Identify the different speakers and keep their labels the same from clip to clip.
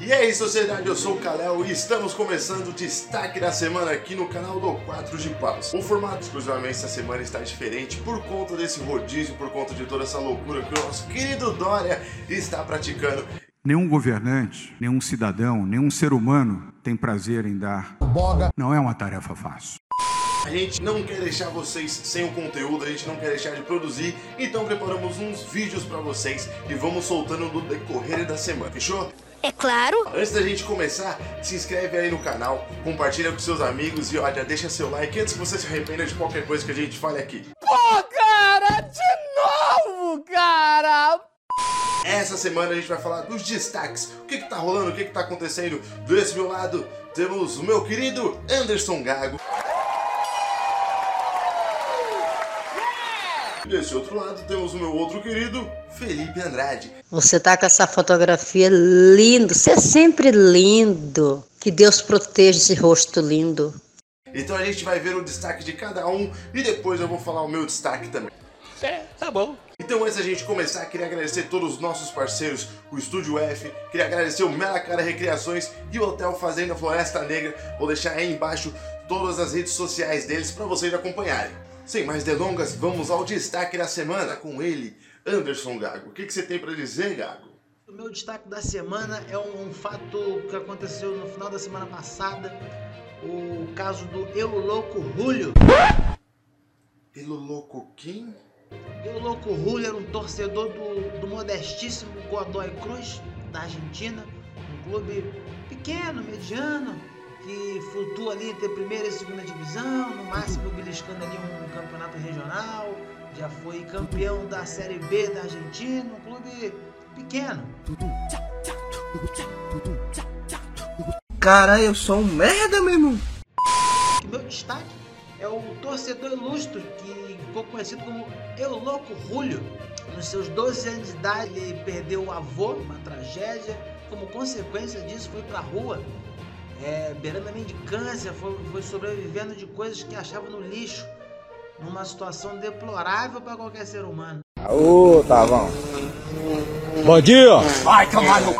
Speaker 1: E aí, sociedade, eu sou o Kalel e estamos começando o destaque da semana aqui no canal do 4 de Paus. O formato exclusivamente essa semana está diferente por conta desse rodízio, por conta de toda essa loucura que o nosso querido Dória está praticando.
Speaker 2: Nenhum governante, nenhum cidadão, nenhum ser humano tem prazer em dar boga. Não é uma tarefa fácil.
Speaker 1: A gente não quer deixar vocês sem o conteúdo, a gente não quer deixar de produzir, então preparamos uns vídeos para vocês e vamos soltando no decorrer da semana, fechou?
Speaker 3: É claro.
Speaker 1: Antes da gente começar, se inscreve aí no canal, compartilha com seus amigos e olha, deixa seu like antes que você se arrependa de qualquer coisa que a gente fale aqui.
Speaker 4: Pô, cara, de novo, cara!
Speaker 1: Essa semana a gente vai falar dos destaques. O que, que tá rolando, o que, que tá acontecendo. Desse meu lado, temos o meu querido Anderson Gago. Desse outro lado temos o meu outro querido, Felipe Andrade.
Speaker 5: Você tá com essa fotografia lindo, você é sempre lindo. Que Deus proteja esse rosto lindo.
Speaker 1: Então a gente vai ver o destaque de cada um e depois eu vou falar o meu destaque também.
Speaker 4: É, tá bom.
Speaker 1: Então antes da gente começar, queria agradecer todos os nossos parceiros, o Estúdio F, queria agradecer o Melacara Recreações e o Hotel Fazenda Floresta Negra. Vou deixar aí embaixo todas as redes sociais deles para vocês acompanharem. Sem mais delongas, vamos ao destaque da semana com ele, Anderson Gago. O que, que você tem para dizer, Gago?
Speaker 6: O meu destaque da semana é um, um fato que aconteceu no final da semana passada, o caso do Eu Louco Julio.
Speaker 1: Pelo louco quem?
Speaker 6: Eu Louco Julio era um torcedor do, do modestíssimo Godoy Cruz, da Argentina, um clube pequeno, mediano, que flutua ali entre primeira e segunda divisão, no máximo beliscando ali um campeonato regional, já foi campeão da Série B da Argentina, um clube pequeno.
Speaker 4: Cara, eu sou um merda, meu irmão.
Speaker 6: Meu destaque é o torcedor ilustre, que ficou conhecido como Eu Louco Julio. Nos seus 12 anos de idade, ele perdeu o avô, uma tragédia. Como consequência disso, foi pra rua, é, beirando a mendicância, foi, foi sobrevivendo de coisas que achava no lixo, numa situação deplorável para qualquer ser humano.
Speaker 4: Ô, tá bom. Bom dia! Vai tomar no...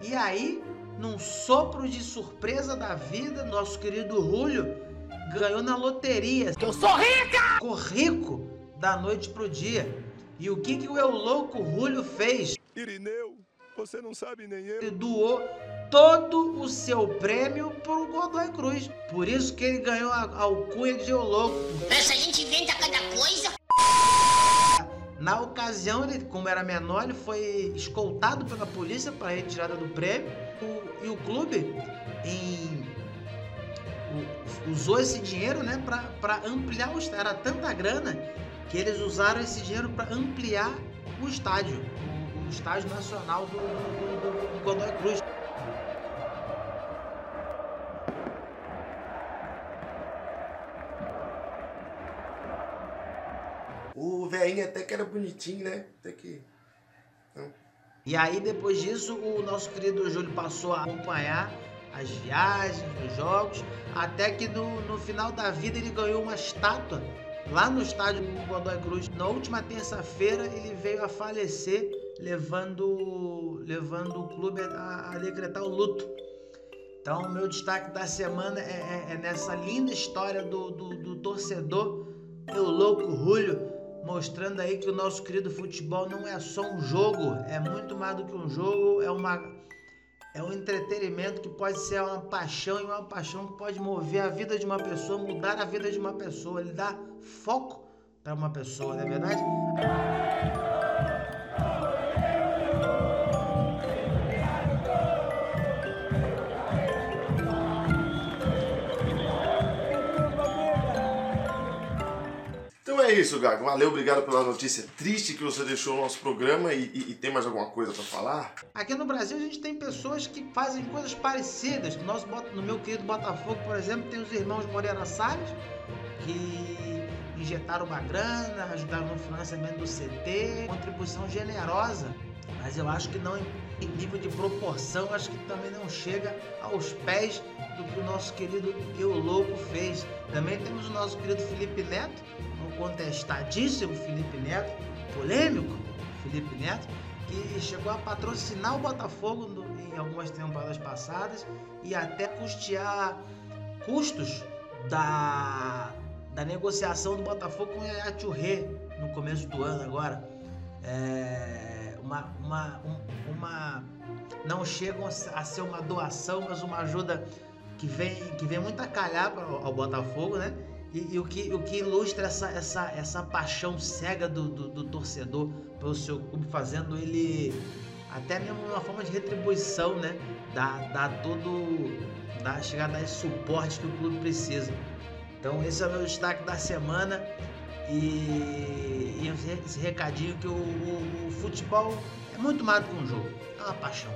Speaker 6: E aí, num sopro de surpresa da vida, nosso querido Julio ganhou na loteria.
Speaker 4: Eu sou rica!
Speaker 6: Ficou rico da noite pro dia. E o que, que o Eu Louco Julio fez?
Speaker 7: Irineu, você não sabe nem eu.
Speaker 6: Ele doou todo o seu prêmio pro Godoy Cruz. Por isso que ele ganhou a a alcunha de Eu Louco.
Speaker 3: Essa gente inventa cada coisa.
Speaker 6: Na ocasião, ele, como era menor, ele foi escoltado pela polícia para retirada do prêmio. O- e o clube em- u- usou esse dinheiro né, para ampliar o estádio. Era tanta grana que eles usaram esse dinheiro para ampliar o estádio, estádio nacional do, do, do- do Godoy Cruz.
Speaker 1: O velhinho até que era bonitinho, né? Até que.
Speaker 6: E aí, depois disso, o nosso querido Júlio passou a acompanhar as viagens, os jogos, até que no, no final da vida ele ganhou uma estátua lá no estádio do Godoy Cruz. Na última terça-feira, ele veio a falecer, levando, levando o clube a, a decretar o luto. Então, o meu destaque da semana é, é- é nessa linda história do, do, do torcedor, o louco Julio, mostrando aí que o nosso querido futebol não é só um jogo, é muito mais do que um jogo, é uma é um entretenimento que pode ser uma paixão e uma paixão que pode mover a vida de uma pessoa, mudar a vida de uma pessoa, ele dá foco para uma pessoa, não é verdade?
Speaker 1: É isso, Gago. Valeu, obrigado pela notícia triste que você deixou no nosso programa. E, e- e tem mais alguma coisa pra falar?
Speaker 6: Aqui no Brasil a gente tem pessoas que fazem coisas parecidas. No, nosso, no meu querido Botafogo, por exemplo, tem os irmãos Moreira Salles, que injetaram uma grana, ajudaram no financiamento do CT, contribuição generosa. Mas eu acho que não em, nível de proporção, acho que também não chega aos pés do que o nosso querido Eu Louco fez. Também temos o nosso querido Felipe Neto, contestadíssimo Felipe Neto, polêmico Felipe Neto, que chegou a patrocinar o Botafogo no, em algumas temporadas passadas e até custear custos da, da negociação do Botafogo com o Touré no começo do ano agora. É, uma, uma, um, uma não chegam a ser uma doação, mas uma ajuda que vem, que vem muito a calhar para ao Botafogo, né? E, e, o, que, o que ilustra essa, essa, essa paixão cega do, do, do, torcedor pelo seu clube, fazendo ele até mesmo uma forma de retribuição, né? Dar, dar todo. Dar, chegar a dar esse suporte que o clube precisa. Então esse é o meu destaque da semana. E, e esse recadinho que o, o, o futebol é muito mais do que um jogo, é uma paixão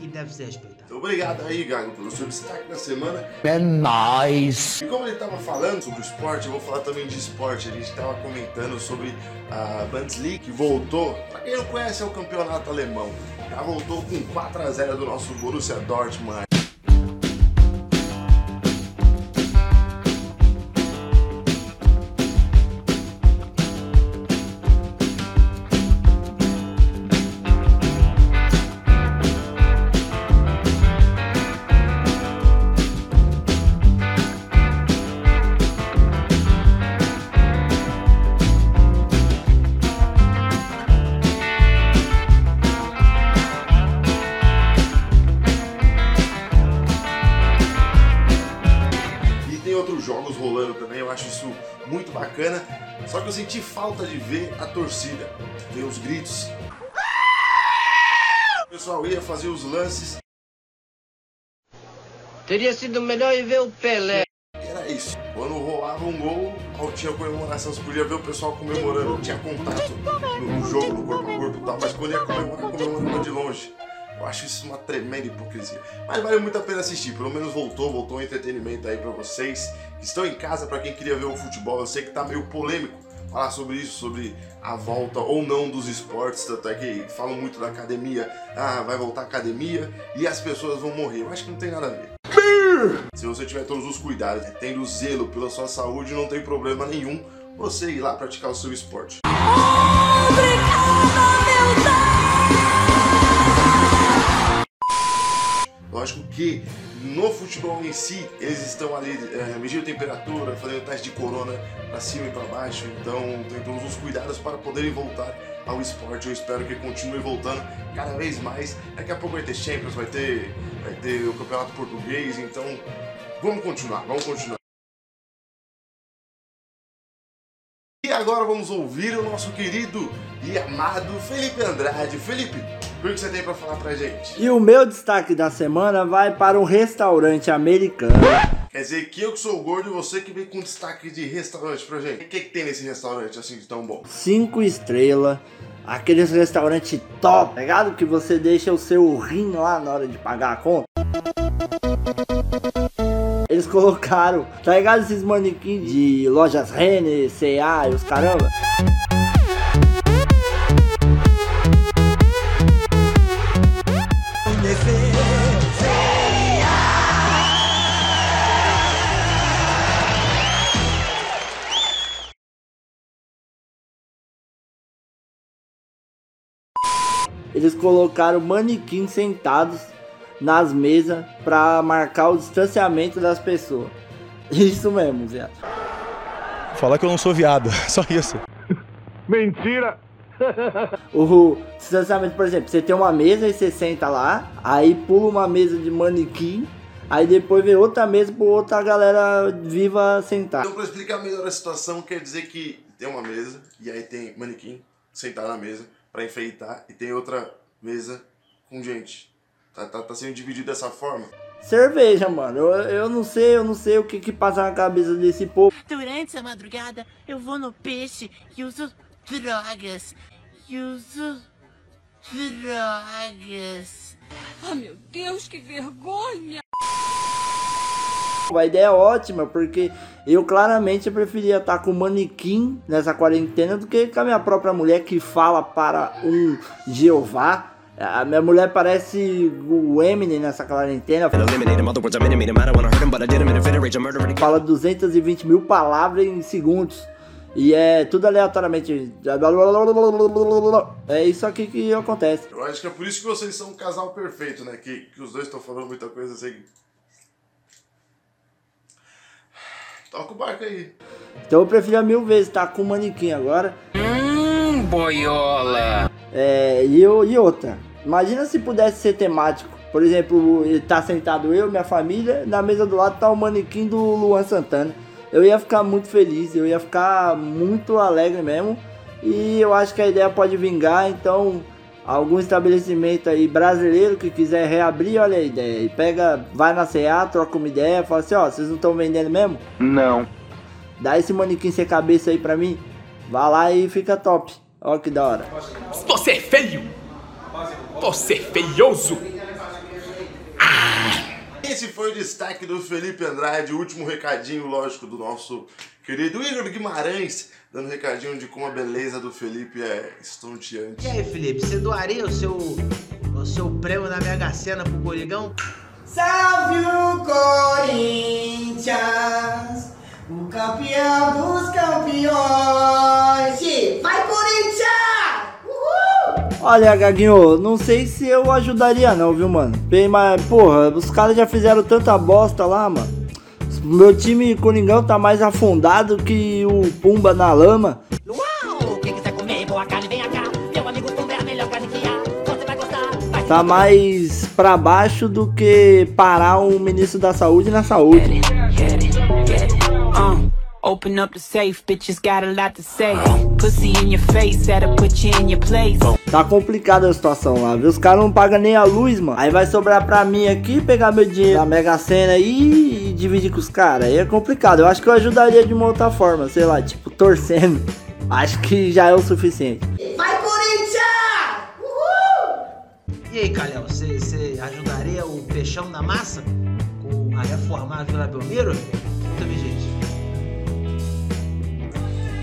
Speaker 6: e deve ser respeitado.
Speaker 1: Então, obrigado aí, Gago, pelo seu destaque da semana.
Speaker 4: É nóis!
Speaker 1: E como ele estava falando sobre o esporte, eu vou falar também de esporte. A gente estava comentando sobre a Bundesliga, que voltou. Para quem não conhece, é o campeonato alemão. Já voltou com 4 a 0 do nosso Borussia Dortmund. Só que eu senti falta de ver a torcida, ver os gritos. O pessoal ia fazer os lances.
Speaker 8: Teria sido melhor ir ver o Pelé.
Speaker 1: Era isso. Quando rolava um gol, tinha comemoração, você podia ver o pessoal comemorando, tinha contato no jogo, no corpo a corpo e tal, mas quando ia comemorar, comemorava de longe. Eu acho isso uma tremenda hipocrisia. Mas vale muito a pena assistir. Pelo menos voltou, voltou um entretenimento aí para vocês que estão em casa, para quem queria ver o futebol. Eu sei que tá meio polêmico falar sobre isso, sobre a volta ou não dos esportes, tanto é que falam muito da academia, ah, vai voltar a academia e as pessoas vão morrer. Eu acho que não tem nada a ver. Se você tiver todos os cuidados, tendo zelo pela sua saúde, não tem problema nenhum você ir lá praticar o seu esporte. Obrigada, Lógico que no futebol em si, eles estão ali é, medindo temperatura, fazendo teste de corona para cima e para baixo, então tem todos os cuidados para poderem voltar ao esporte. Eu espero que continue voltando cada vez mais. Daqui a pouco vai ter Champions, vai ter, vai ter o Campeonato Português, então vamos continuar, vamos continuar. E agora vamos ouvir o nosso querido e amado Felipe Andrade. Felipe, o que você tem para falar pra gente?
Speaker 9: E o meu destaque da semana vai para um restaurante americano.
Speaker 1: Quer dizer que eu que sou gordo e você que vem com destaque de restaurante pra gente. O que, que tem nesse restaurante assim de tão bom?
Speaker 9: Cinco estrelas. Aqueles restaurantes top, tá ligado? Que você deixa o seu rim lá na hora de pagar a conta. Eles colocaram, tá ligado? Esses manequins de lojas Renner, CA e os caramba. Colocaram manequins sentados nas mesas para marcar o distanciamento das pessoas. Isso mesmo, Zé.
Speaker 10: Falar que eu não sou viado, só isso.
Speaker 1: Mentira!
Speaker 9: o distanciamento, por exemplo, você tem uma mesa e você senta lá, aí pula uma mesa de manequim, aí depois vem outra mesa para outra galera viva sentar.
Speaker 1: Então, para explicar melhor a situação, quer dizer que tem uma mesa e aí tem manequim sentado na mesa para enfeitar e tem outra mesa com gente. Tá, tá, tá sendo dividido dessa forma.
Speaker 9: Cerveja, mano. Eu, eu não sei, eu não sei o que que passa na cabeça desse povo.
Speaker 3: Durante a madrugada, eu vou no peixe e uso drogas. E uso drogas.
Speaker 11: Ah, oh, meu Deus, que vergonha!
Speaker 9: A ideia é ótima, porque eu claramente preferia estar com manequim nessa quarentena do que com a minha própria mulher que fala para um Jeová. A minha mulher parece o Eminem nessa quarentena. Fala 220 mil palavras em segundos. E é tudo aleatoriamente. É isso aqui que acontece.
Speaker 1: Eu acho que é por isso que vocês são um casal perfeito, né? Que, que os dois estão falando muita coisa assim. Toca o barco aí.
Speaker 9: Então eu prefiro mil vezes estar com o manequim agora.
Speaker 8: Hum, boiola.
Speaker 9: É, e, eu, e outra. Imagina se pudesse ser temático. Por exemplo, tá sentado eu, minha família, na mesa do lado tá o manequim do Luan Santana. Eu ia ficar muito feliz, eu ia ficar muito alegre mesmo. E eu acho que a ideia pode vingar, então algum estabelecimento aí brasileiro que quiser reabrir, olha a ideia. E pega, vai na CA, troca uma ideia, fala assim, ó, vocês não estão vendendo mesmo?
Speaker 8: Não.
Speaker 9: Dá esse manequim sem cabeça aí pra mim. Vá lá e fica top. Ó que da hora.
Speaker 12: Você é feio! Você é feioso!
Speaker 1: Esse foi o destaque do Felipe Andrade, o último recadinho, lógico, do nosso querido Igor Guimarães, dando recadinho de como a beleza do Felipe é estonteante.
Speaker 6: E aí, Felipe, você doaria o seu, o seu prêmio na Mega Sena pro Corigão?
Speaker 13: Salve o Corinthians, o campeão dos campeões! Vai, Corinthians!
Speaker 9: Olha, Gaguinho, não sei se eu ajudaria não, viu, mano? Bem, mas, porra, os caras já fizeram tanta bosta lá, mano. Meu time Coringão tá mais afundado que o Pumba na lama.
Speaker 3: Uau! Quem quiser comer boa carne, vem cá. Meu amigo Pumba é a melhor carne que há. Você vai gostar. Vai
Speaker 9: Tá mais pra baixo do que parar um ministro da saúde na saúde.
Speaker 14: Uh, open up the safe, bitches got a lot to say. Pussy in your face, that'll put you in your place.
Speaker 9: Tá complicada a situação lá, viu? Os caras não pagam nem a luz, mano. Aí vai sobrar pra mim aqui, pegar meu dinheiro da Mega Sena aí e dividir com os caras. Aí é complicado. Eu acho que eu ajudaria de uma outra forma, sei lá, tipo, torcendo. Acho que já é o suficiente.
Speaker 13: Vai, Corinthians! Uhul!
Speaker 6: E aí, Calhão, você, você ajudaria o Peixão na Massa com a reformar a Vila Belmiro? Conta me, gente.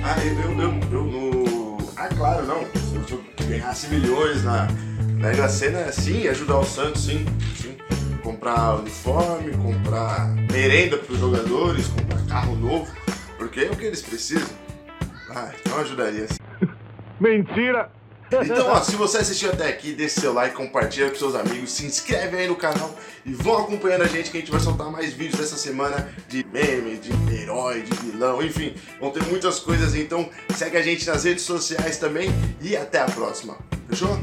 Speaker 1: Ah, eu, eu, eu, no... Ah, claro, não. Se eu ganhasse milhões na Mega Sena, sim, ajudar o Santos, sim, sim. Comprar uniforme, comprar merenda para os jogadores, comprar carro novo, porque é o que eles precisam. Ah, então ajudaria sim.
Speaker 7: Mentira!
Speaker 1: Então, ó, se você assistiu até aqui, deixe seu like, compartilha com seus amigos, se inscreve aí no canal e vão acompanhando a gente que a gente vai soltar mais vídeos essa semana de meme, de herói, de vilão, enfim, vão ter muitas coisas, então segue a gente nas redes sociais também e até a próxima. Fechou?